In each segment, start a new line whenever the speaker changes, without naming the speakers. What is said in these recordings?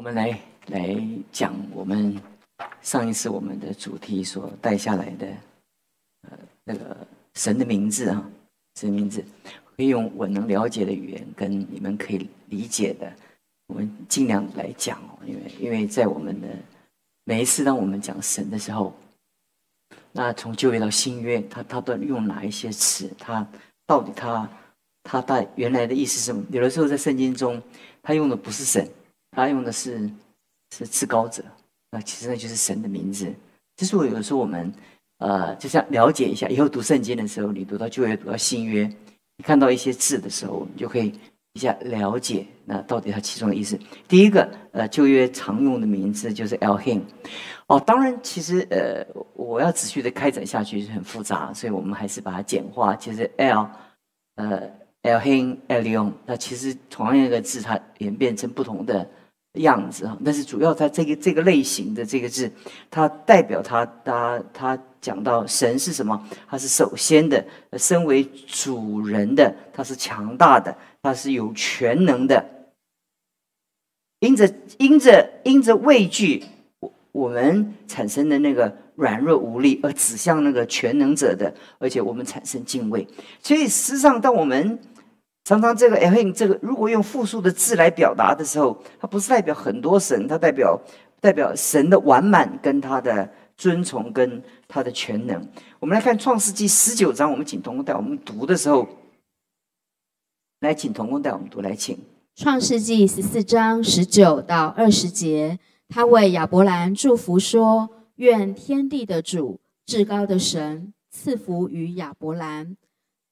我们来来讲我们上一次我们的主题所带下来的，呃，那个神的名字啊，神的名字，可以用我能了解的语言跟你们可以理解的，我们尽量来讲哦。因为因为在我们的每一次当我们讲神的时候，那从旧约到新约，他他都用哪一些词？他到底他他带原来的意思是什么？有的时候在圣经中，他用的不是神。他用的是是至高者，那其实那就是神的名字。就是我有的时候我们呃，就像了解一下，以后读圣经的时候，你读到旧约、读到新约，你看到一些字的时候，你就可以一下了解那到底它其中的意思。第一个呃，旧约常用的名字就是 Elhim。哦，当然，其实呃，我要持续的开展下去是很复杂，所以我们还是把它简化。其实 L 呃 Elhim、Elion，那其实同样一个字，它演变成不同的。样子啊，但是主要它这个这个类型的这个字，它代表它它它讲到神是什么？它是首先的，身为主人的，它是强大的，它是有全能的。因着因着因着畏惧，我我们产生的那个软弱无力，而指向那个全能者的，而且我们产生敬畏。所以实际上，当我们常常这个 “el” 这个，如果用复数的字来表达的时候，它不是代表很多神，它代表代表神的完满跟他的尊崇跟他的全能。我们来看创世纪十九章，我们请童工带我们读的时候，来请童工带我们读，来请
创世纪十四章十九到二十节，他为亚伯兰祝福说：“愿天地的主至高的神赐福于亚伯兰。”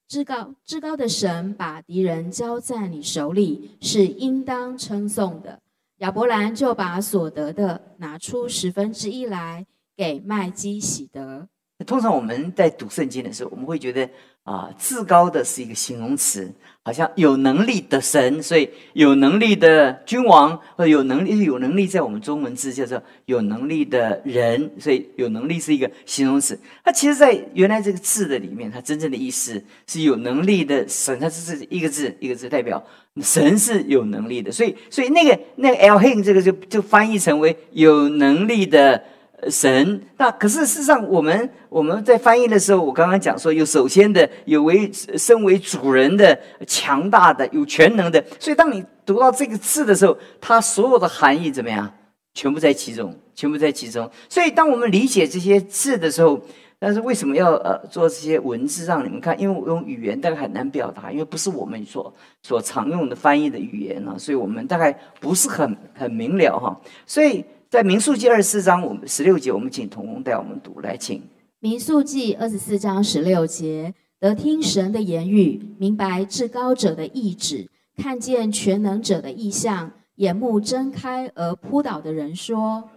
至高至高的神把敌人交在你手里，是应当称颂的。亚伯兰就把所得的拿出十分之一来给麦基洗德。
通常我们在读圣经的时候，我们会觉得啊，至高的是一个形容词。好像有能力的神，所以有能力的君王，或者有能力有能力，在我们中文字叫做有能力的人，所以有能力是一个形容词。它其实，在原来这个字的里面，它真正的意思是有能力的神，它是是一个字一个字代表神是有能力的，所以所以那个那个 L Hin 这个就就翻译成为有能力的。神，那可是事实上，我们我们在翻译的时候，我刚刚讲说，有首先的，有为身为主人的强大的，有全能的。所以，当你读到这个字的时候，它所有的含义怎么样？全部在其中，全部在其中。所以，当我们理解这些字的时候，但是为什么要呃做这些文字让你们看？因为我用语言大概很难表达，因为不是我们所所常用的翻译的语言啊，所以我们大概不是很很明了哈。所以。在民数记二十四章，我们十六节，我们请童工带我们读来，请
民数记二十四章十六节，得听神的言语，明白至高者的意志，看见全能者的意象，眼目睁开而扑倒的人说：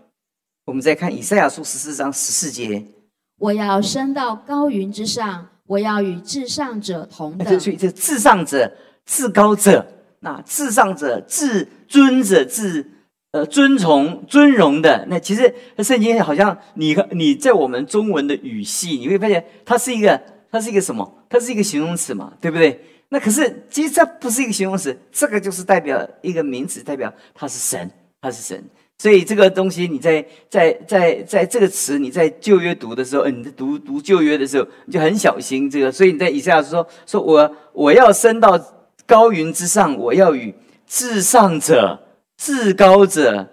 我们再看以赛亚书十四章十四节，
我要升到高云之上，我要与至上者同等。
所以这至上者、至高者，那至上者、至尊者、至。呃，尊崇、尊荣的那其实圣经好像你你在我们中文的语系，你会发现它是一个它是一个什么？它是一个形容词嘛，对不对？那可是其实这不是一个形容词，这个就是代表一个名词，代表它是神，它是神。所以这个东西你在在在在这个词你在旧约读的时候，你在读读旧约的时候，你就很小心这个。所以你在以下说说我我要升到高云之上，我要与至上者。至高者，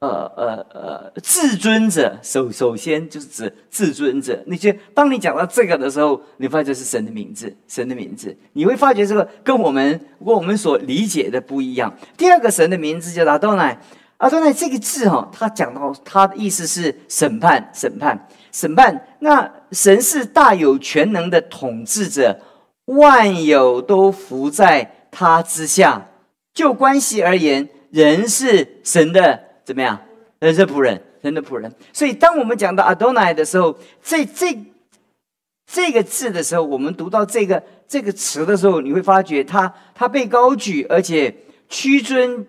呃呃呃，至尊者，首首先就是指至尊者。那些当你讲到这个的时候，你发觉是神的名字，神的名字，你会发觉这个跟我们跟我们所理解的不一样。第二个神的名字叫阿多奈，阿多奈这个字哈，他讲到他的意思是审判，审判，审判。那神是大有全能的统治者，万有都服在他之下。就关系而言。人是神的怎么样？人是仆人，人的仆人。所以，当我们讲到 Adonai 的时候，这这这个字的时候，我们读到这个这个词的时候，你会发觉他他被高举，而且屈尊，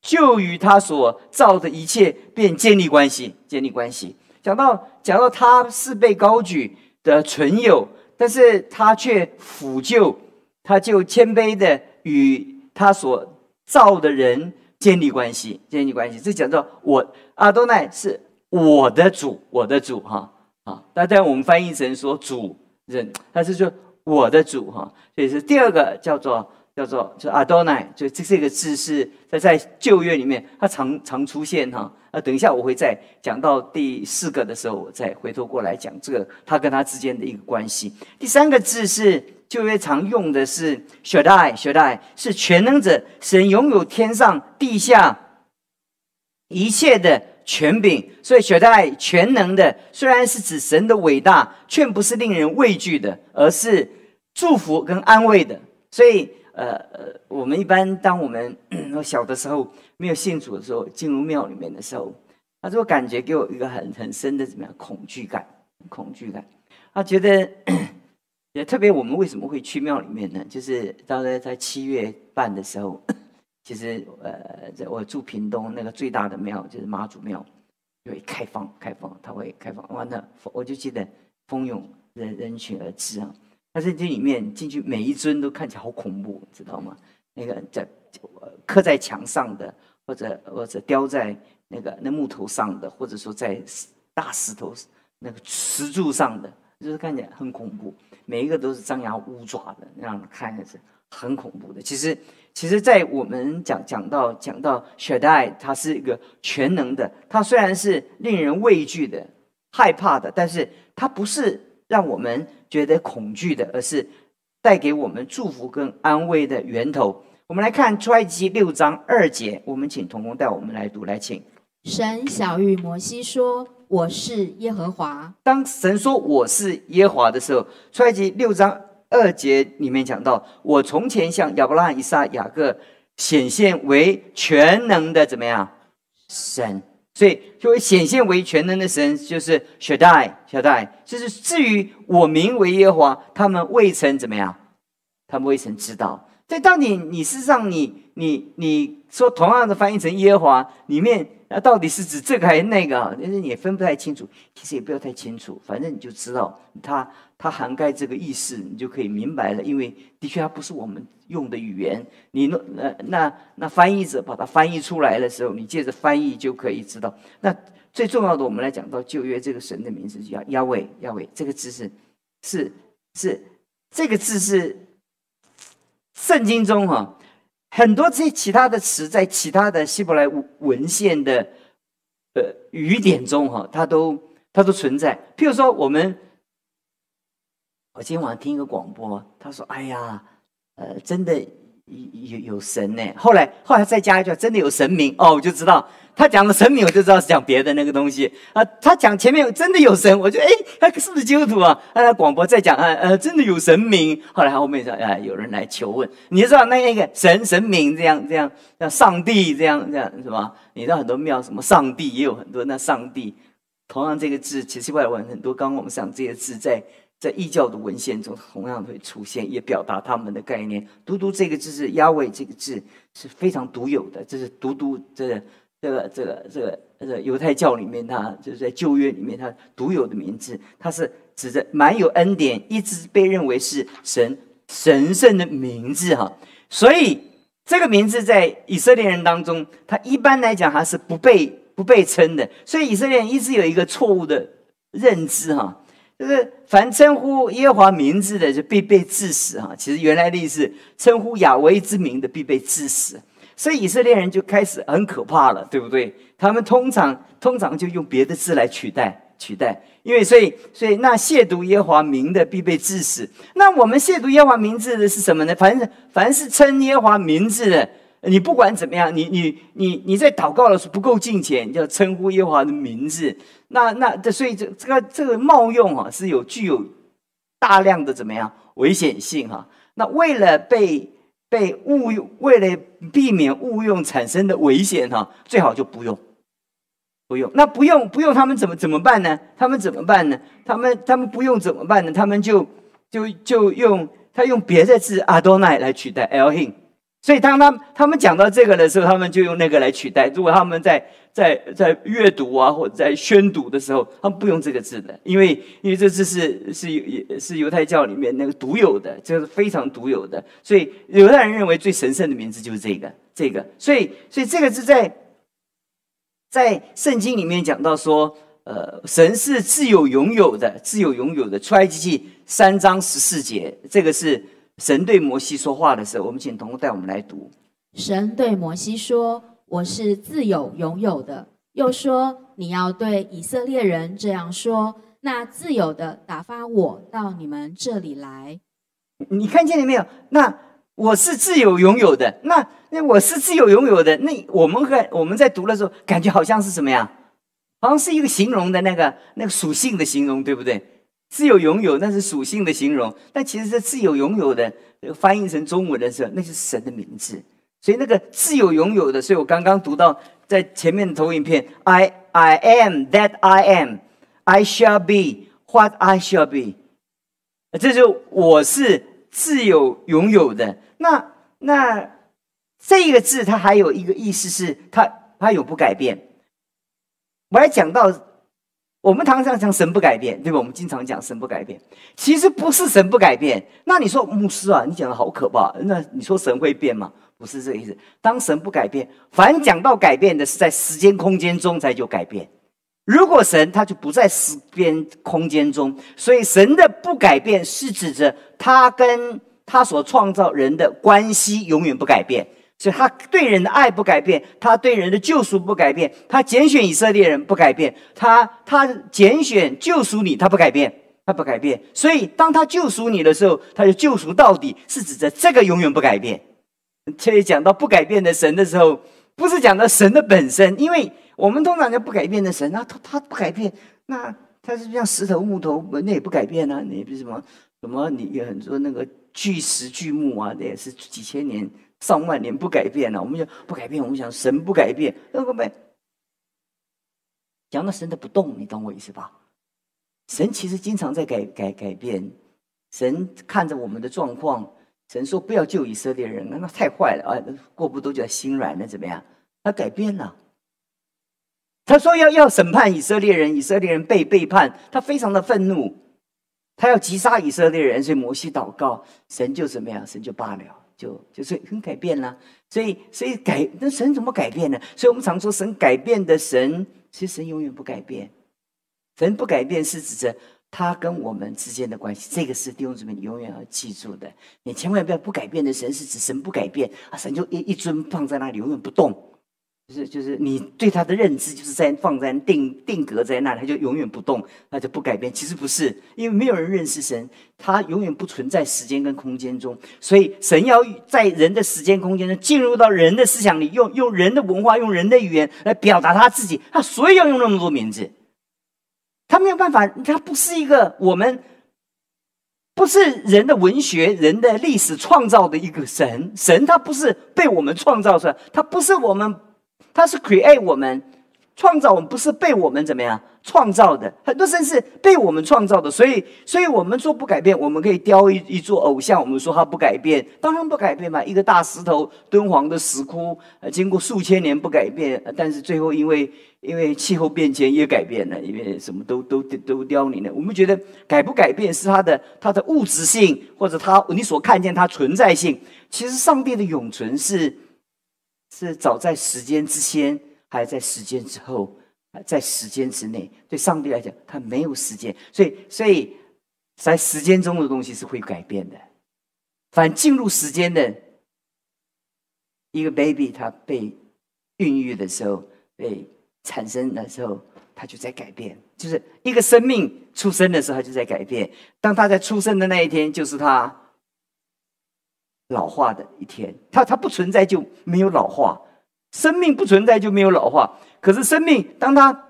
就与他所造的一切便建立关系，建立关系。讲到讲到他是被高举的存有，但是他却辅救，他就谦卑的与他所造的人。建立关系，建立关系。这讲到我阿多奈是我的主，我的主哈啊。那但我们翻译成说主人，他是说我的主哈。所以是第二个叫做。叫做就阿多奈，就这这个字是在在旧约里面，它常常出现哈。啊，等一下我会再讲到第四个的时候，我再回头过来讲这个他跟他之间的一个关系。第三个字是旧约常用的是 Shaddai，Shaddai 是全能者，神拥有天上地下一切的权柄，所以 Shaddai 全能的，虽然是指神的伟大，却不是令人畏惧的，而是祝福跟安慰的，所以。呃，我们一般当我们 小的时候没有信主的时候，进入庙里面的时候，他说感觉给我一个很很深的怎么样恐惧感，恐惧感。他觉得也特别，我们为什么会去庙里面呢？就是当时在七月半的时候，其实呃，在我住屏东那个最大的庙就是妈祖庙，会开放开放，他会开放完了，我就记得蜂拥人人群而至啊。但是这里面进去每一尊都看起来好恐怖，知道吗？那个在刻在墙上的，或者或者雕在那个那木头上的，或者说在大石头那个石柱上的，就是看起来很恐怖。每一个都是张牙舞爪的，那样看着是很恐怖的。其实，其实，在我们讲讲到讲到雪代，它是一个全能的，它虽然是令人畏惧的、害怕的，但是它不是让我们。觉得恐惧的，而是带给我们祝福跟安慰的源头。我们来看出埃及六章二节，我们请童工带我们来读，来请。
神小谕摩西说：“我是耶和华。”
当神说“我是耶和华”的时候，出埃及六章二节里面讲到：“我从前向亚伯拉罕、以撒、雅各显现为全能的怎么样神。”所以就会显现为全能的神，就是小代小代。就是至于我名为耶和华，他们未曾怎么样，他们未曾知道。在当你你事实上你你你说同样的翻译成耶和华里面。那到底是指这个还是那个啊？但是你也分不太清楚，其实也不要太清楚，反正你就知道它它涵盖这个意思，你就可以明白了。因为的确它不是我们用的语言，你那那那那翻译者把它翻译出来的时候，你借着翻译就可以知道。那最重要的，我们来讲到旧约这个神的名字叫亚伟，亚伟这个字是是是这个字是圣经中哈。很多这些其他的词，在其他的希伯来文献的呃语典中，哈，它都它都存在。譬如说，我们我今天晚上听一个广播，他说：“哎呀，呃，真的。”有有神呢，后来后来再加一句，真的有神明哦，我就知道他讲的神明，我就知道是讲别的那个东西啊。他讲前面真的有神，我就哎，他是不是基督徒啊？啊，广播在讲啊，呃，真的有神明。后来后面说，哎，有人来求问，你知道那那个神神明这样这样，像上帝这样这样是吧？你知道很多庙什么上帝也有很多，那上帝同样这个字，其实外文很多。刚刚我们讲这些字在。在异教的文献中，同样会出现，也表达他们的概念。“独独”这个字是“亚伟”这个字是非常独有的，这是“独独”这个这个这个这个犹太教里面，它就是在旧约里面它独有的名字，它是指着蛮有恩典，一直被认为是神神圣的名字哈。所以这个名字在以色列人当中，他一般来讲还是不被不被称的。所以以色列人一直有一个错误的认知哈。就是凡称呼耶和华名字的，就必被致死哈。其实原来的意思，称呼亚威之名的必被致死。所以以色列人就开始很可怕了，对不对？他们通常通常就用别的字来取代取代，因为所以所以那亵渎耶和华名的必被致死。那我们亵渎耶和华名字的是什么呢？凡是凡是称耶和华名字的。你不管怎么样，你你你你在祷告的时候不够敬虔，要称呼耶和华的名字，那那这所以这这个这个冒用啊是有具有大量的怎么样危险性哈？那为了被被误用，为了避免误用产生的危险哈，最好就不用不用。那不用不用，他们怎么怎么办呢？他们怎么办呢？他们他们不用怎么办呢？他们就就就用他用别的字阿多奈来取代 El Hin。所以当他他们讲到这个的时候，他们就用那个来取代。如果他们在在在阅读啊，或者在宣读的时候，他们不用这个字的，因为因为这字是是是犹太教里面那个独有的，这是非常独有的。所以犹太人认为最神圣的名字就是这个这个。所以所以这个字在在圣经里面讲到说，呃，神是自有拥有的，自有拥有的。出埃及记三章十四节，这个是。神对摩西说话的时候，我们请童工带我们来读。
神对摩西说：“我是自有拥有的。”又说：“你要对以色列人这样说：那自由的打发我到你们这里来。”
你看见了没有？那我是自由拥有的。那那我是自由拥有的。那我们和我们在读的时候，感觉好像是什么呀？好像是一个形容的那个那个属性的形容，对不对？自由拥有那是属性的形容，但其实是自由拥有的翻译成中文的时候，那是神的名字。所以那个自由拥有的，所以我刚刚读到在前面的投影片，I I am that I am, I shall be what I shall be。这就我是自由拥有的。那那这个字它还有一个意思是它它永不改变。我还讲到。我们常常讲神不改变，对吧？我们经常讲神不改变，其实不是神不改变。那你说牧师啊，你讲的好可怕。那你说神会变吗？不是这个意思。当神不改变，凡讲到改变的是在时间空间中才有改变。如果神他就不在时间空间中，所以神的不改变是指着他跟他所创造人的关系永远不改变。所以他对人的爱不改变，他对人的救赎不改变，他拣选以色列人不改变，他他拣选救赎你，他不改变，他不改变。所以当他救赎你的时候，他就救赎到底，是指着这个永远不改变。所以讲到不改变的神的时候，不是讲到神的本身，因为我们通常讲不改变的神，那他他不改变，那他是像石头木头，那也不改变啊，那比如什么什么，你有很多那个巨石巨木啊，那也是几千年。上万年不改变了，我们就不改变。我们想神不改变，那个没讲到神的不动，你懂我意思吧？神其实经常在改改改变。神看着我们的状况，神说不要救以色列人，那太坏了啊！过不多久心软了，怎么样？他改变了。他说要要审判以色列人，以色列人被背叛，他非常的愤怒，他要击杀以色列人，所以摩西祷告，神就怎么样？神就罢了。就就是很改变了，所以所以改那神怎么改变呢？所以我们常说神改变的神，其实神永远不改变。神不改变是指着他跟我们之间的关系，这个是弟兄姊妹你永远要记住的。你千万不要不改变的神是指神不改变啊，神就一一尊放在那里永远不动。就是就是你对他的认知，就是在放在定定格在那，他就永远不动，他就不改变。其实不是，因为没有人认识神，他永远不存在时间跟空间中，所以神要在人的时间空间中进入到人的思想里，用用人的文化，用人的语言来表达他自己。他所以要用那么多名字，他没有办法，他不是一个我们不是人的文学、人的历史创造的一个神。神他不是被我们创造出来，他不是我们。他是 create 我们，创造我们，不是被我们怎么样创造的。很多神是被我们创造的，所以，所以我们说不改变，我们可以雕一一座偶像，我们说它不改变，当然不改变嘛。一个大石头，敦煌的石窟，呃，经过数千年不改变，但是最后因为因为气候变迁也改变了，因为什么都都都凋零了。我们觉得改不改变是它的它的物质性，或者它你所看见它存在性。其实上帝的永存是。是早在时间之先，还在时间之后，还在时间之内。对上帝来讲，他没有时间，所以，所以在时间中的东西是会改变的。反进入时间的一个 baby，他被孕育的时候，被产生的时候，他就在改变。就是一个生命出生的时候，他就在改变。当他在出生的那一天，就是他。老化的一天，它它不存在就没有老化，生命不存在就没有老化。可是生命当它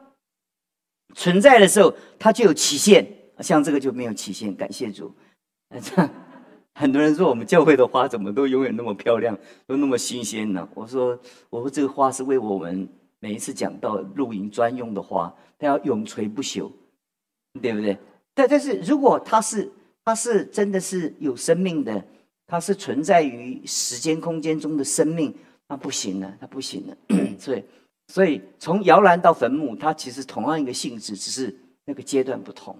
存在的时候，它就有期限。像这个就没有期限，感谢主。很多人说我们教会的花怎么都永远那么漂亮，都那么新鲜呢？我说，我说这个花是为我们每一次讲到露营专用的花，它要永垂不朽，对不对？但但是如果它是它是真的是有生命的。它是存在于时间空间中的生命，那不行了，它不行了。所以，所以从摇篮到坟墓，它其实同样一个性质，只是那个阶段不同。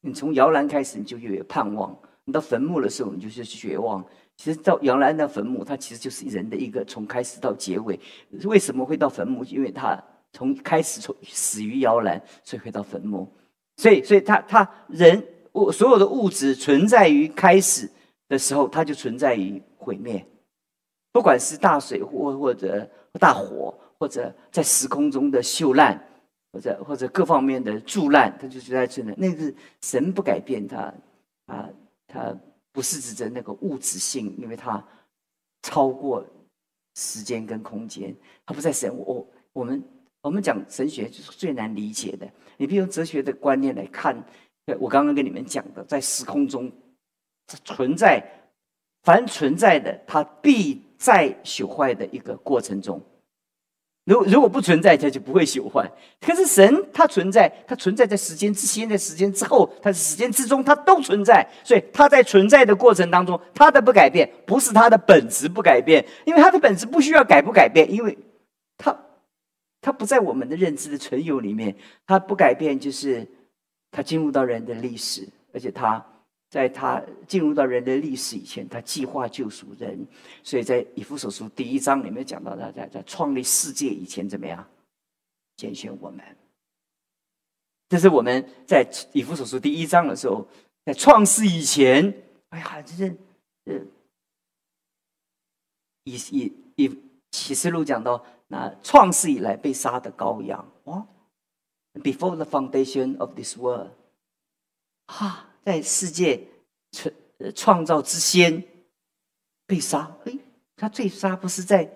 你从摇篮开始，你就有盼望；你到坟墓的时候，你就是绝望。其实到摇篮到坟墓，它其实就是人的一个从开始到结尾。为什么会到坟墓？因为它从开始从死于摇篮，所以会到坟墓。所以，所以他他人物所有的物质存在于开始。的时候，它就存在于毁灭，不管是大水或或者大火，或者在时空中的锈烂，或者或者各方面的蛀烂，它就是在存在。那个神不改变它，啊，它不是指着那个物质性，因为它超过时间跟空间，它不在神。我我们我们讲神学就是最难理解的。你比如哲学的观念来看，我刚刚跟你们讲的，在时空中。存在，凡存在的，它必在朽坏的一个过程中。如如果不存在，它就不会朽坏。可是神，它存在，它存在在时间之先，在时间之后，它时间之中，它都存在。所以它在存在的过程当中，它的不改变，不是它的本质不改变，因为它的本质不需要改不改变，因为它它不在我们的认知的存有里面。它不改变，就是它进入到人的历史，而且它。在他进入到人类历史以前，他计划救赎人，所以在以弗所书第一章里面讲到，他在在创立世界以前怎么样拣选我们？这是我们在以弗所书第一章的时候，在创世以前，哎呀，这是呃，以以以启示录讲到那创世以来被杀的羔羊哦，Before the foundation of this world，哈。在世界创创造之先被杀，哎，他最杀不是在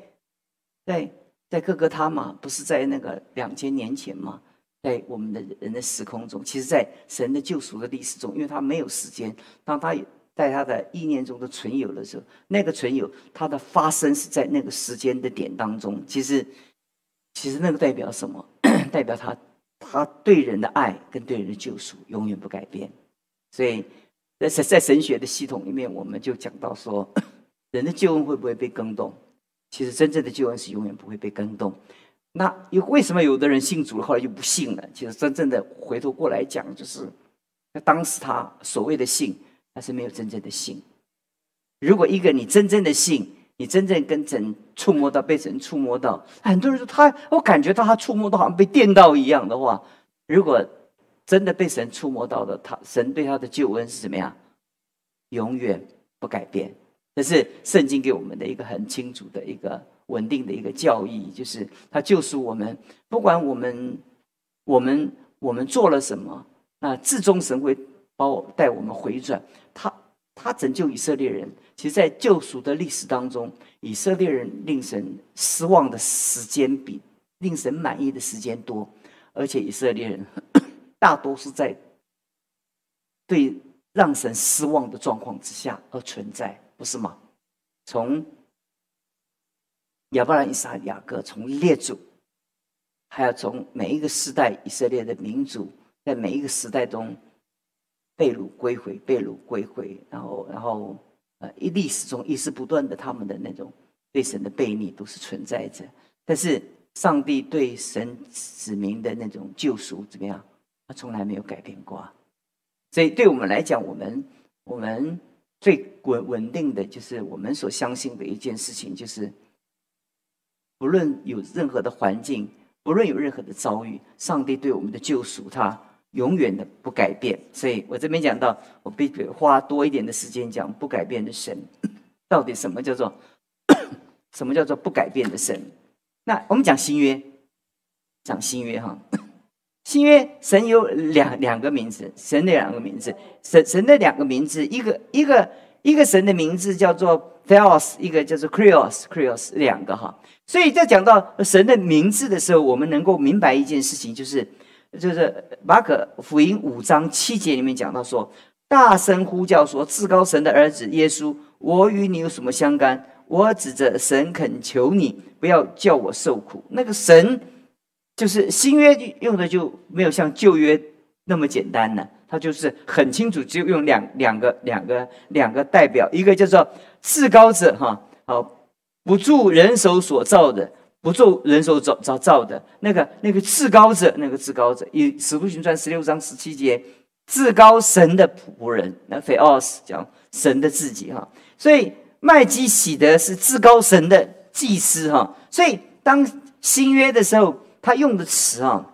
在在各个他吗？不是在那个两千年前吗？在我们的人的时空中，其实，在神的救赎的历史中，因为他没有时间，当他在他的意念中的存有的时候，那个存有它的发生是在那个时间的点当中。其实，其实那个代表什么？代表他他对人的爱跟对人的救赎永远不改变。所以，在神在神学的系统里面，我们就讲到说，人的救恩会不会被更动？其实真正的救恩是永远不会被更动。那又为什么有的人信主了，后来又不信了？其实真正的回头过来讲，就是那当时他所谓的信，他是没有真正的信。如果一个你真正的信，你真正跟神触摸到，被神触摸到，很多人说他，我感觉到他触摸到好像被电到一样的话，如果。真的被神触摸到的，他神对他的救恩是怎么样？永远不改变。这是圣经给我们的一个很清楚的一个稳定的一个教义，就是他救赎我们，不管我们我们我们做了什么，那至终神会把我带我们回转。他他拯救以色列人，其实，在救赎的历史当中，以色列人令神失望的时间比令神满意的时间多，而且以色列人。大多是在对让神失望的状况之下而存在，不是吗？从亚伯拉、以撒、雅各，从列祖，还要从每一个时代以色列的民族，在每一个时代中被掳归回、被掳归回，然后，然后，呃，一历史中一直不断的他们的那种对神的背逆都是存在着。但是，上帝对神子民的那种救赎怎么样？他从来没有改变过，所以对我们来讲，我们我们最稳稳定的就是我们所相信的一件事情，就是不论有任何的环境，不论有任何的遭遇，上帝对我们的救赎，他永远的不改变。所以我这边讲到，我必须花多一点的时间讲不改变的神，到底什么叫做什么叫做不改变的神？那我们讲新约，讲新约哈。新约神有两两个名字，神的两个名字，神神的两个名字，一个一个一个神的名字叫做 Theos，一个叫做 Krios，Krios 两个哈。所以在讲到神的名字的时候，我们能够明白一件事情，就是就是马可福音五章七节里面讲到说，大声呼叫说，至高神的儿子耶稣，我与你有什么相干？我指着神恳求你，不要叫我受苦。那个神。就是新约用的就没有像旧约那么简单了。他就是很清楚，就用两两个两个两个代表，一个叫做至高者哈，好不住人手所造的，不做人手造造造的。那个那个至高者，那个至高者，以使徒行传十六章十七节，至高神的仆人，那菲奥斯讲神的自己哈，所以麦基喜德是至高神的祭司哈，所以当新约的时候，他用的词啊。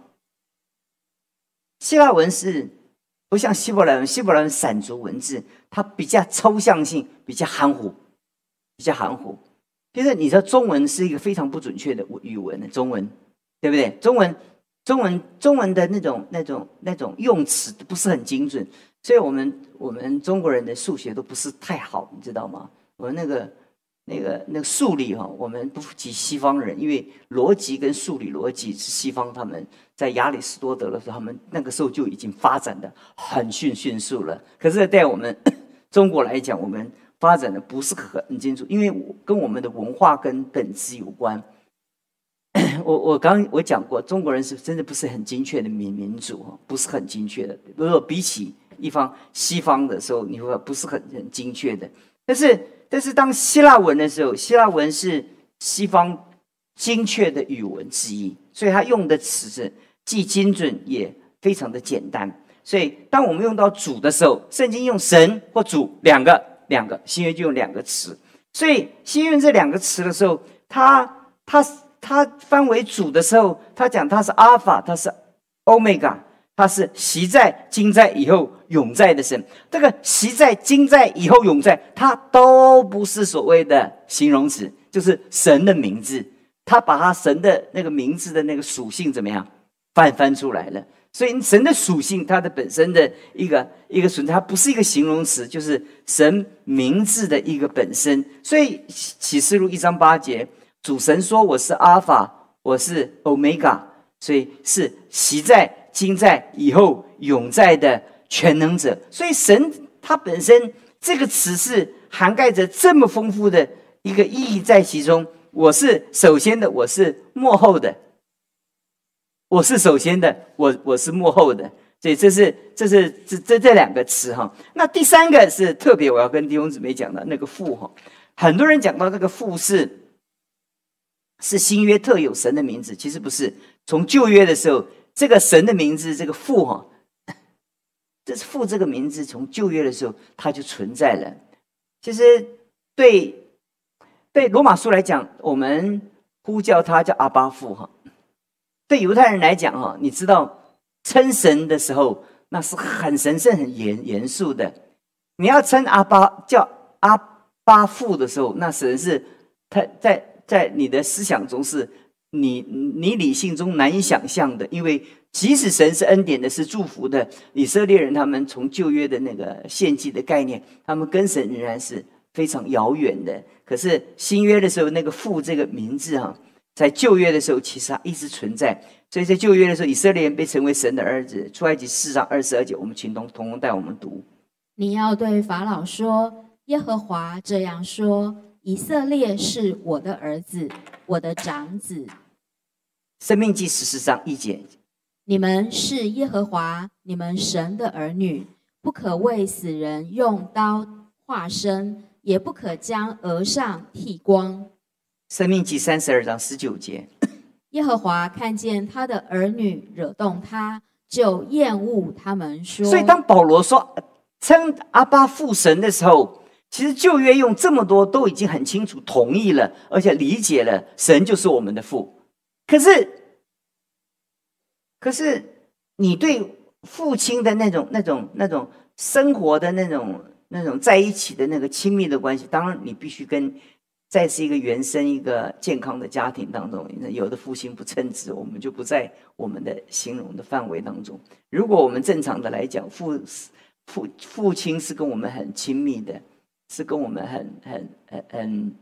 希腊文是不像希伯来文，希伯来文散族文字，它比较抽象性，比较含糊，比较含糊。其实你知道，中文是一个非常不准确的语文的中文，对不对？中文，中文，中文的那种、那种、那种用词不是很精准，所以我们我们中国人的数学都不是太好，你知道吗？我们那个。那个那个数理哈，我们不及西方人，因为逻辑跟数理逻辑是西方他们在亚里士多德的时候，他们那个时候就已经发展的很迅迅速了。可是，在我们 中国来讲，我们发展的不是很清楚，因为跟我们的文化跟本质有关。我我刚我讲过，中国人是真的不是很精确的民民主，不是很精确的。如果比起一方西方的时候，你会不是很很精确的，但是。但是当希腊文的时候，希腊文是西方精确的语文之一，所以它用的词是既精准也非常的简单。所以当我们用到主的时候，圣经用神或主两个两个，新约就用两个词。所以新约这两个词的时候，它它它翻为主的时候，它讲它是阿尔法，它是欧米伽。他是习在、今在、以后永在的神。这个习在、今在、以后永在，它都不是所谓的形容词，就是神的名字。他把他神的那个名字的那个属性怎么样翻翻出来了？所以神的属性，它的本身的一个一个存在，它不是一个形容词，就是神名字的一个本身。所以启示录一章八节，主神说：“我是阿法，我是欧米伽。”所以是习在。今在以后永在的全能者，所以神它本身这个词是涵盖着这么丰富的一个意义在其中。我是首先的，我是幕后的，我是首先的，我我是幕后的。所以这是这是这这这两个词哈。那第三个是特别我要跟弟兄姊妹讲的那个父哈，很多人讲到这个父是是新约特有神的名字，其实不是。从旧约的时候。这个神的名字，这个父哈，这是父这个名字，从旧约的时候它就存在了。其实对对罗马书来讲，我们呼叫他叫阿巴父哈。对犹太人来讲哈，你知道称神的时候，那是很神圣、很严严肃的。你要称阿巴叫阿巴父的时候，那神是他在在你的思想中是。你你理性中难以想象的，因为即使神是恩典的，是祝福的，以色列人他们从旧约的那个献祭的概念，他们跟神仍然是非常遥远的。可是新约的时候，那个父这个名字哈，在旧约的时候其实它一直存在。所以在旧约的时候，以色列人被称为神的儿子。出埃及四章二十二节，我们请同同工带我们读。
你要对法老说：“耶和华这样说：以色列是我的儿子，我的长子。”
生命记十四章一节，
你们是耶和华你们神的儿女，不可为死人用刀划身，也不可将额上剃光。
生命记三十二章十九节，
耶和华看见他的儿女惹动他，就厌恶他们。说，
所以当保罗说称阿巴父神的时候，其实旧约用这么多都已经很清楚同意了，而且理解了神就是我们的父。可是，可是，你对父亲的那种、那种、那种生活的那种、那种在一起的那个亲密的关系，当然你必须跟再是一个原生、一个健康的家庭当中，有的父亲不称职，我们就不在我们的形容的范围当中。如果我们正常的来讲，父父父亲是跟我们很亲密的，是跟我们很很很很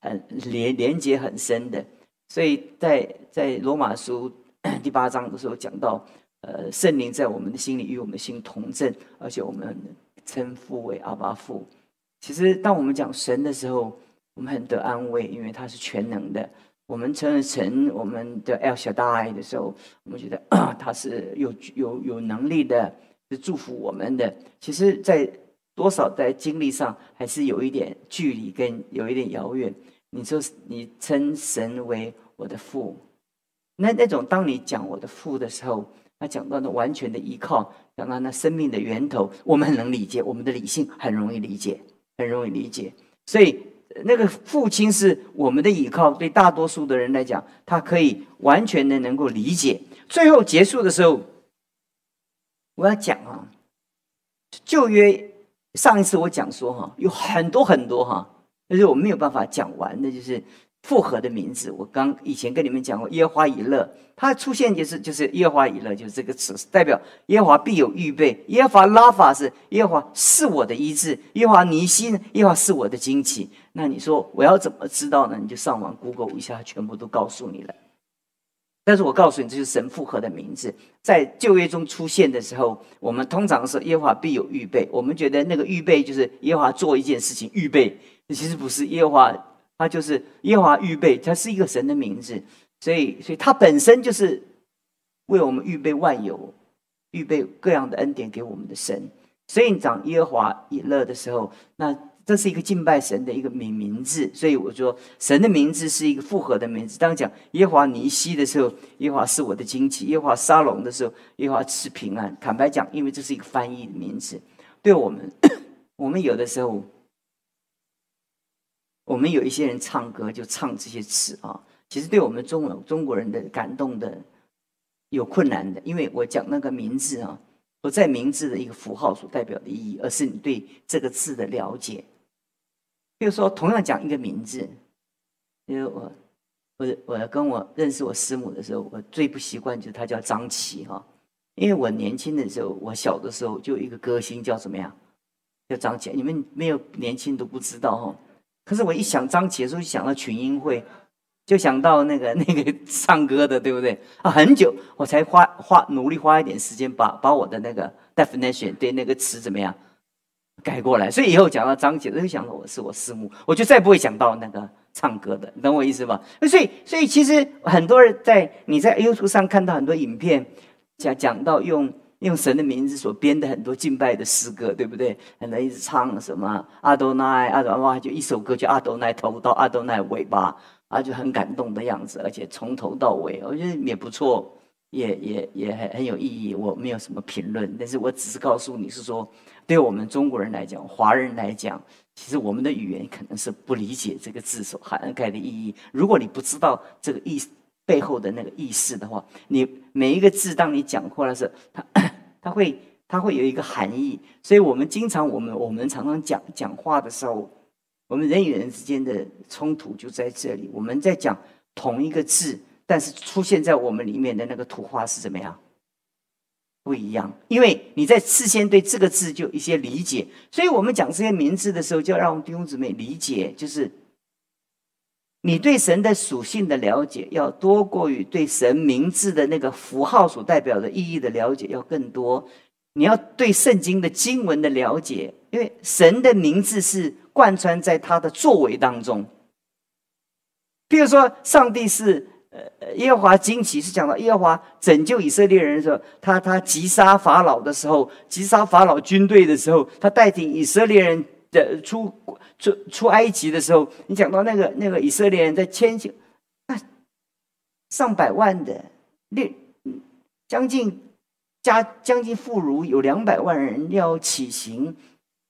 很连连接很深的。所以在在罗马书 第八章的时候讲到，呃，圣灵在我们的心里与我们的心同证，而且我们称父为阿巴父。其实当我们讲神的时候，我们很得安慰，因为他是全能的。我们称神我们的 El Shaddai 的时候，我们觉得 他是有有有能力的，是祝福我们的。其实，在多少在经历上还是有一点距离，跟有一点遥远。你说你称神为我的父，那那种当你讲我的父的时候，他讲到那完全的依靠，讲到那生命的源头，我们很能理解，我们的理性很容易理解，很容易理解。所以那个父亲是我们的依靠，对大多数的人来讲，他可以完全的能够理解。最后结束的时候，我要讲啊，旧约上一次我讲说哈，有很多很多哈。但是我没有办法讲完的，就是复合的名字。我刚以前跟你们讲过，耶和华以勒，它出现就是就是耶和华以勒，就是这个词，代表耶和华必有预备。耶和华拉法是耶和华是我的医治，耶和华尼西耶和华是我的惊奇。那你说我要怎么知道呢？你就上网 Google 一下，全部都告诉你了。但是我告诉你，这是神复合的名字，在旧约中出现的时候，我们通常是耶和华必有预备。我们觉得那个预备就是耶和华做一件事情预备。其实不是耶和华，他就是耶和华预备，他是一个神的名字，所以，所以他本身就是为我们预备万有，预备各样的恩典给我们的神。所以你讲耶和华以乐的时候，那这是一个敬拜神的一个名名字。所以我说，神的名字是一个复合的名字。当讲耶和华尼西的时候，耶和华是我的惊奇；耶和华沙龙的时候，耶和华赐平安。坦白讲，因为这是一个翻译的名字，对我们，我们有的时候。我们有一些人唱歌就唱这些词啊，其实对我们中文中国人的感动的有困难的，因为我讲那个名字啊，不在名字的一个符号所代表的意义，而是你对这个字的了解。比如说，同样讲一个名字，因为我我我跟我认识我师母的时候，我最不习惯就是她叫张琪哈，因为我年轻的时候，我小的时候就有一个歌星叫什么呀？叫张琪，你们没有年轻都不知道哈。可是我一想张杰，就想到群英会，就想到那个 那个唱歌的，对不对？啊，很久我才花花努力花一点时间，把把我的那个 definition 对那个词怎么样改过来。所以以后讲到张杰，就想到我是我师母，我就再不会想到那个唱歌的，你懂我意思吧？所以所以其实很多人在你在 YouTube 上看到很多影片，讲讲到用。用神的名字所编的很多敬拜的诗歌，对不对？很多一直唱什么阿多奈阿多哇，就一首歌叫阿多奈头到阿多奈尾巴，啊，就很感动的样子，而且从头到尾，我觉得也不错，也也也很很有意义。我没有什么评论，但是我只是告诉你是说，对我们中国人来讲，华人来讲，其实我们的语言可能是不理解这个字所涵盖的意义。如果你不知道这个意思。背后的那个意思的话，你每一个字，当你讲过来时，它它会它会有一个含义。所以我们经常我们我们常常讲讲话的时候，我们人与人之间的冲突就在这里。我们在讲同一个字，但是出现在我们里面的那个图画是怎么样不一样？因为你在事先对这个字就一些理解，所以我们讲这些名字的时候，就要让弟兄姊妹理解，就是。你对神的属性的了解要多过于对神名字的那个符号所代表的意义的了解要更多。你要对圣经的经文的了解，因为神的名字是贯穿在他的作为当中。比如说，上帝是呃耶和华惊奇，是讲到耶和华拯救以色列人的时候，他他击杀法老的时候，击杀法老军队的时候，他带领以色列人的出。出出埃及的时候，你讲到那个那个以色列人在千千上百万的六将近加将近妇孺有两百万人要起行，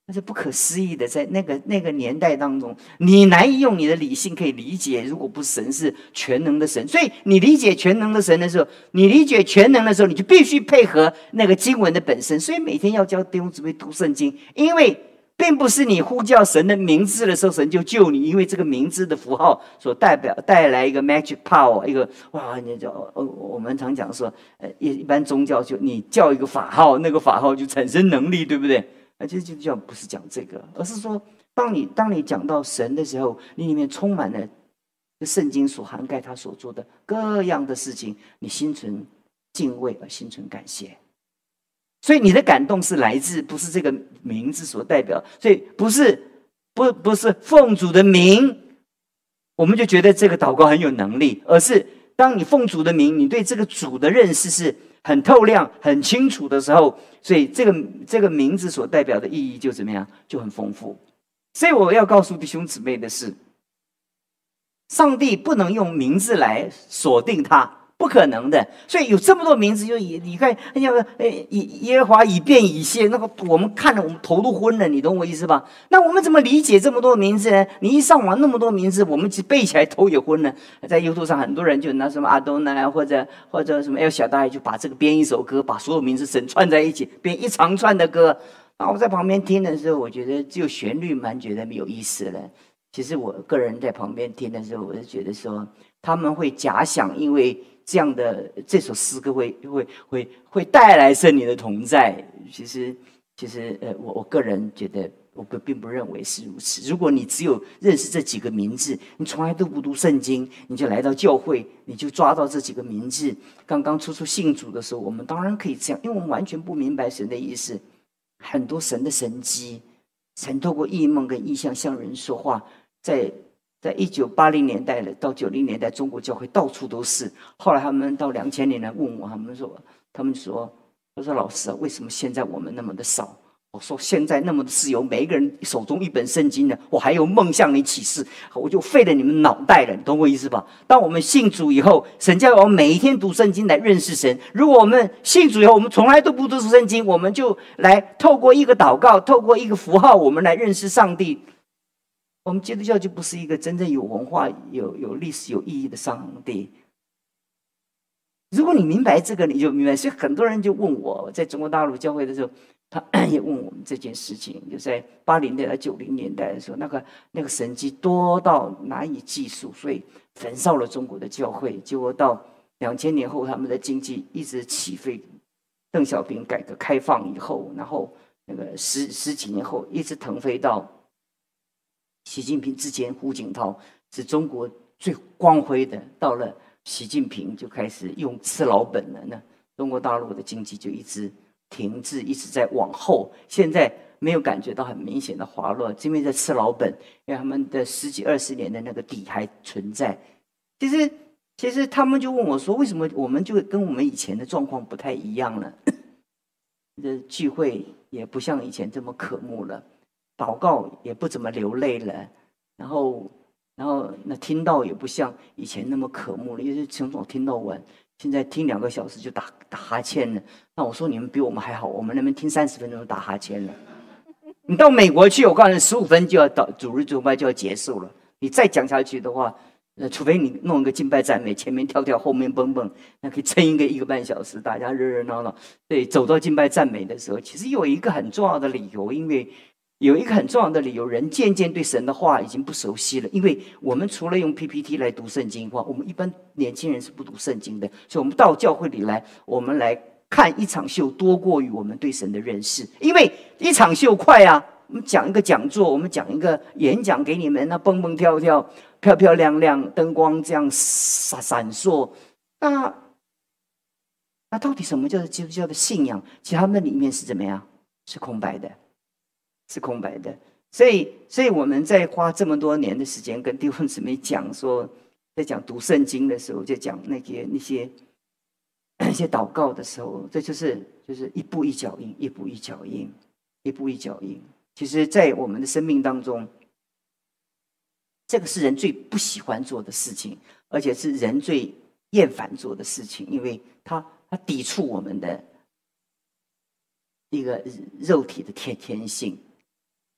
那是不可思议的。在那个那个年代当中，你难以用你的理性可以理解。如果不是神是全能的神，所以你理解全能的神的时候，你理解全能的时候，你就必须配合那个经文的本身。所以每天要教弟兄姊妹读圣经，因为。并不是你呼叫神的名字的时候，神就救你，因为这个名字的符号所代表带来一个 magic power，一个哇，你叫呃，我们常讲说，呃，一一般宗教就你叫一个法号，那个法号就产生能力，对不对？而且就叫不是讲这个，而是说，当你当你讲到神的时候，你里面充满了圣经所涵盖他所做的各样的事情，你心存敬畏而心存感谢。所以你的感动是来自不是这个名字所代表，所以不是不不是奉主的名，我们就觉得这个祷告很有能力，而是当你奉主的名，你对这个主的认识是很透亮、很清楚的时候，所以这个这个名字所代表的意义就怎么样，就很丰富。所以我要告诉弟兄姊妹的是，上帝不能用名字来锁定他。不可能的，所以有这么多名字，就以你看，哎呀，哎，耶耶和华以变以谢，那个我们看了，我们头都昏了，你懂我意思吧？那我们怎么理解这么多名字呢？你一上网那么多名字，我们背起来头也昏了。在 YouTube 上，很多人就拿什么阿多呢或者或者什么 L 小大爷，就把这个编一首歌，把所有名字整串在一起，编一长串的歌。那我在旁边听的时候，我觉得只有旋律蛮觉得没有意思了。其实我个人在旁边听的时候，我是觉得说他们会假想，因为。这样的这首诗歌会会会会带来圣灵的同在。其实其实呃，我我个人觉得，我不并不认为是如此。如果你只有认识这几个名字，你从来都不读圣经，你就来到教会，你就抓到这几个名字。刚刚初初信主的时候，我们当然可以这样，因为我们完全不明白神的意思。很多神的神迹，曾透过异梦跟意象向人说话，在。在一九八零年代的到九零年代，中国教会到处都是。后来他们到两千年来问我，他们说：“他们说，我说老师啊，为什么现在我们那么的少？”我说：“现在那么的自由，每一个人手中一本圣经呢，我还有梦向你启示，我就废了你们脑袋了，你懂我意思吧？当我们信主以后，神叫我们每一天读圣经来认识神。如果我们信主以后，我们从来都不读圣经，我们就来透过一个祷告，透过一个符号，我们来认识上帝。”我们基督教就不是一个真正有文化、有有历史、有意义的上帝。如果你明白这个，你就明白。所以很多人就问我，在中国大陆教会的时候，他也问我们这件事情。就在八零年代、九零年代的时候，那个那个神迹多到难以计数，所以焚烧了中国的教会。结果到两千年后，他们的经济一直起飞。邓小平改革开放以后，然后那个十十几年后，一直腾飞到。习近平之前，胡锦涛是中国最光辉的。到了习近平，就开始用吃老本了。那中国大陆的经济就一直停滞，一直在往后。现在没有感觉到很明显的滑落，因为在吃老本，因为他们的十几二十年的那个底还存在。其实，其实他们就问我说：“为什么我们就跟我们以前的状况不太一样了？这聚会也不像以前这么渴慕了。”祷告也不怎么流泪了，然后，然后那听到也不像以前那么渴慕了，因为从早听到晚，现在听两个小时就打打哈欠了。那我说你们比我们还好，我们那边听三十分钟就打哈欠了。你到美国去，我告诉你，十五分就要到主日崇拜就要结束了。你再讲下去的话，那，除非你弄一个敬拜赞美，前面跳跳，后面蹦蹦，那可以撑一个一个半小时，大家热热闹闹。对，走到敬拜赞美的时候，其实有一个很重要的理由，因为。有一个很重要的理由，人渐渐对神的话已经不熟悉了。因为我们除了用 PPT 来读圣经话，我们一般年轻人是不读圣经的。所以，我们到教会里来，我们来看一场秀，多过于我们对神的认识。因为一场秀快啊，我们讲一个讲座，我们讲一个演讲给你们，那蹦蹦跳跳、漂漂亮亮，灯光这样闪闪烁。那那到底什么叫做基督教的信仰？其实他们里面是怎么样？是空白的。是空白的，所以，所以我们在花这么多年的时间跟弟兄姊妹讲说，在讲读圣经的时候，就讲那些那些那些祷告的时候，这就是就是一步一脚印，一步一脚印，一步一脚印。其实，在我们的生命当中，这个是人最不喜欢做的事情，而且是人最厌烦做的事情，因为它它抵触我们的一个肉体的天天性。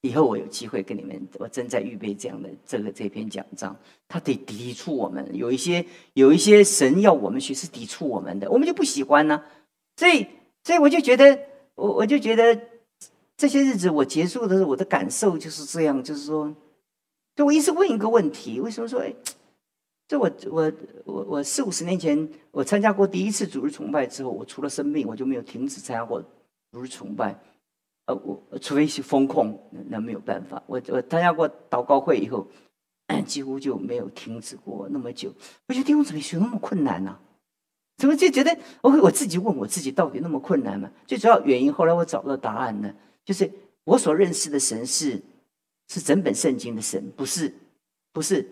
以后我有机会跟你们，我正在预备这样的这个这篇讲章，他得抵触我们，有一些有一些神要我们学是抵触我们的，我们就不喜欢呢。所以，所以我就觉得，我我就觉得这些日子我结束的时候，我的感受就是这样，就是说，就我一直问一个问题：为什么说，哎，这我我我我四五十年前我参加过第一次主日崇拜之后，我除了生病，我就没有停止参加过主日崇拜。我除非是风控，那没有办法。我我参加过祷告会以后，几乎就没有停止过那么久。我觉得弟兄怎么学那么困难呢？怎么就觉得我我自己问我自己，到底那么困难吗？最主要原因，后来我找到答案呢，就是我所认识的神是是整本圣经的神，不是不是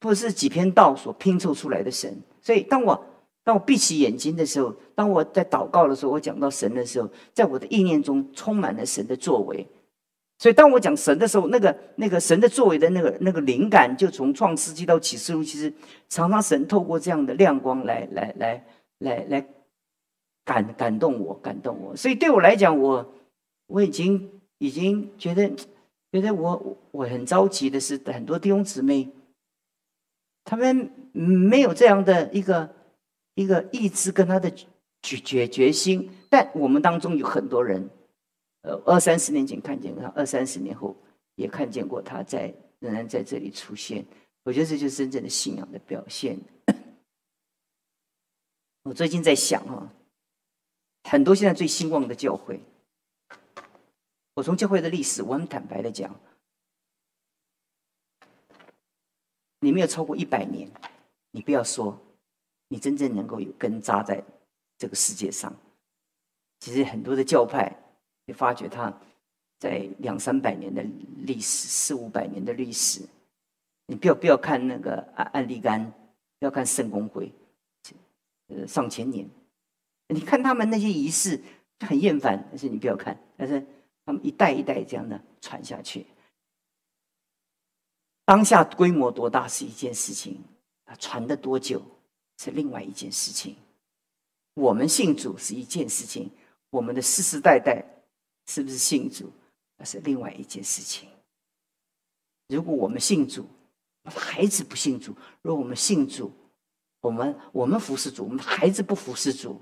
不是几篇道所拼凑出来的神。所以当我当我闭起眼睛的时候，当我在祷告的时候，我讲到神的时候，在我的意念中充满了神的作为。所以，当我讲神的时候，那个那个神的作为的那个那个灵感，就从创世纪到启示录，其实常常神透过这样的亮光来来来来来感感动我，感动我。所以对我来讲，我我已经已经觉得觉得我我很着急的是，很多弟兄姊妹他们没有这样的一个一个意志跟他的决决决心，但我们当中有很多人。呃，二三十年前看见他，二三十年后也看见过他在仍然在这里出现。我觉得这就是真正的信仰的表现。我最近在想啊，很多现在最兴旺的教会，我从教会的历史，我很坦白的讲，你没有超过一百年，你不要说你真正能够有根扎在这个世界上。其实很多的教派。你发觉他在两三百年的历史、四五百年的历史，你不要不要看那个安安利甘，不要看圣公会，呃，上千年，你看他们那些仪式很厌烦，但是你不要看，但是他们一代一代这样的传下去，当下规模多大是一件事情，啊，传的多久是另外一件事情。我们信主是一件事情，我们的世世代代。是不是信主，那是另外一件事情。如果我们信主，孩子不信主；如果我们信主，我们我们服侍主，我们孩子不服侍主。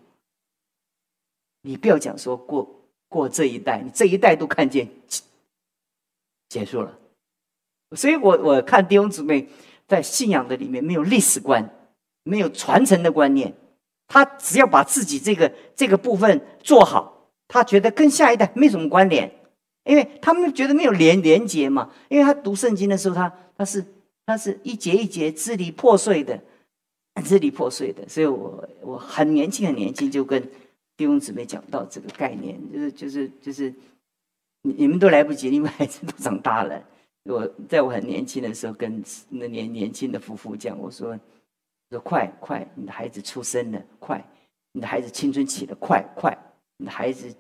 你不要讲说过过这一代，你这一代都看见结束了。所以我我看弟兄姊妹在信仰的里面没有历史观，没有传承的观念，他只要把自己这个这个部分做好。他觉得跟下一代没什么关联，因为他们觉得没有连连接嘛。因为他读圣经的时候，他他是他是一节一节支离破碎的，支离破碎的。所以我我很年轻很年轻就跟弟兄姊妹讲到这个概念，就是就是就是你们都来不及，因为孩子都长大了。我在我很年轻的时候跟那年年轻的夫妇讲，我说说快快，你的孩子出生了，快，你的孩子青春期了，快快。你的孩子，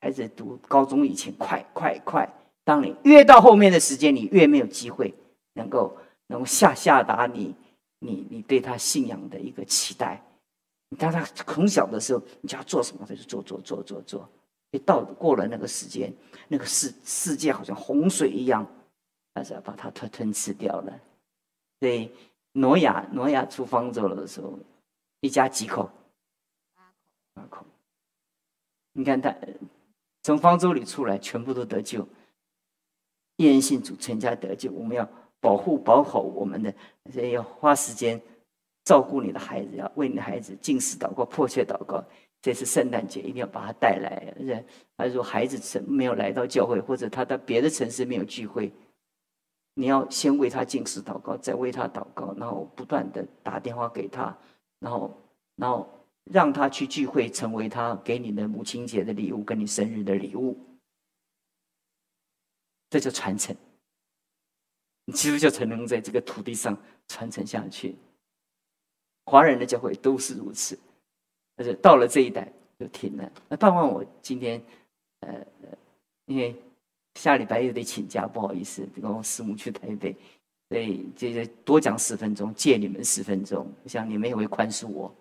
孩子读高中以前，快快快！当你越到后面的时间，你越没有机会能够能够下下达你你你对他信仰的一个期待。当他很小的时候，你叫他做什么，他就做做做做做。一到过了那个时间，那个世世界好像洪水一样，还是要把它吞吞吃掉了。所以挪亚挪亚出方舟了的时候，一家几口？八口。你看他从方舟里出来，全部都得救，一人信主，全家得救。我们要保护、保好我们的，所以要花时间照顾你的孩子，要为你的孩子进食祷告、迫切祷告。这次圣诞节一定要把他带来。而且，他说孩子没有来到教会，或者他在别的城市没有聚会，你要先为他进食祷告，再为他祷告，然后不断的打电话给他，然后，然后。让他去聚会，成为他给你的母亲节的礼物，跟你生日的礼物，这就传承。你其实就才能在这个土地上传承下去。华人的教会都是如此，而且到了这一代就停了。那盼望我今天，呃，因为下礼拜又得请假，不好意思，跟我师母去台北，所以这个多讲十分钟，借你们十分钟，我想你们也会宽恕我。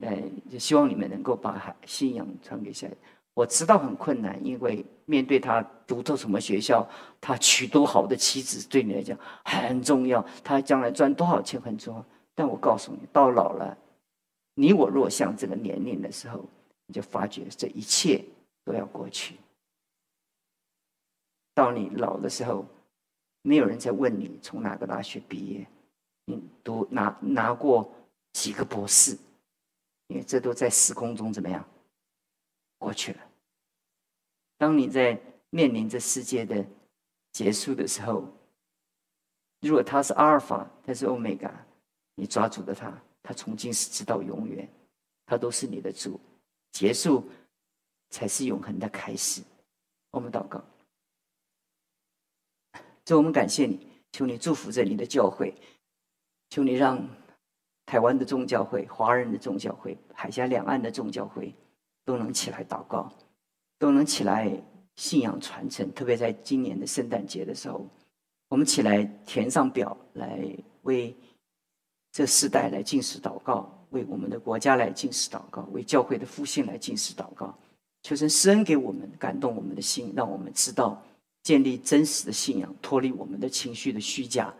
哎，就希望你们能够把信仰传给下。我知道很困难，因为面对他读到什么学校，他娶多好的妻子，对你来讲很重要。他将来赚多少钱很重要。但我告诉你，到老了，你我若像这个年龄的时候，你就发觉这一切都要过去。到你老的时候，没有人在问你从哪个大学毕业，你读拿拿过几个博士。因为这都在时空中怎么样过去了？当你在面临着世界的结束的时候，如果他是阿尔法，他是欧米伽，你抓住了他，他从今时直到永远，他都是你的主。结束才是永恒的开始。我们祷告，主，我们感谢你，求你祝福着你的教会，求你让。台湾的众教会、华人的众教会、海峡两岸的众教会，都能起来祷告，都能起来信仰传承。特别在今年的圣诞节的时候，我们起来填上表，来为这世代来进食祷告，为我们的国家来进食祷告，为教会的复兴来进食祷告。求神施恩给我们，感动我们的心，让我们知道建立真实的信仰，脱离我们的情绪的虚假，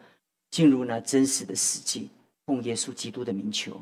进入那真实的实际。奉耶稣基督的名求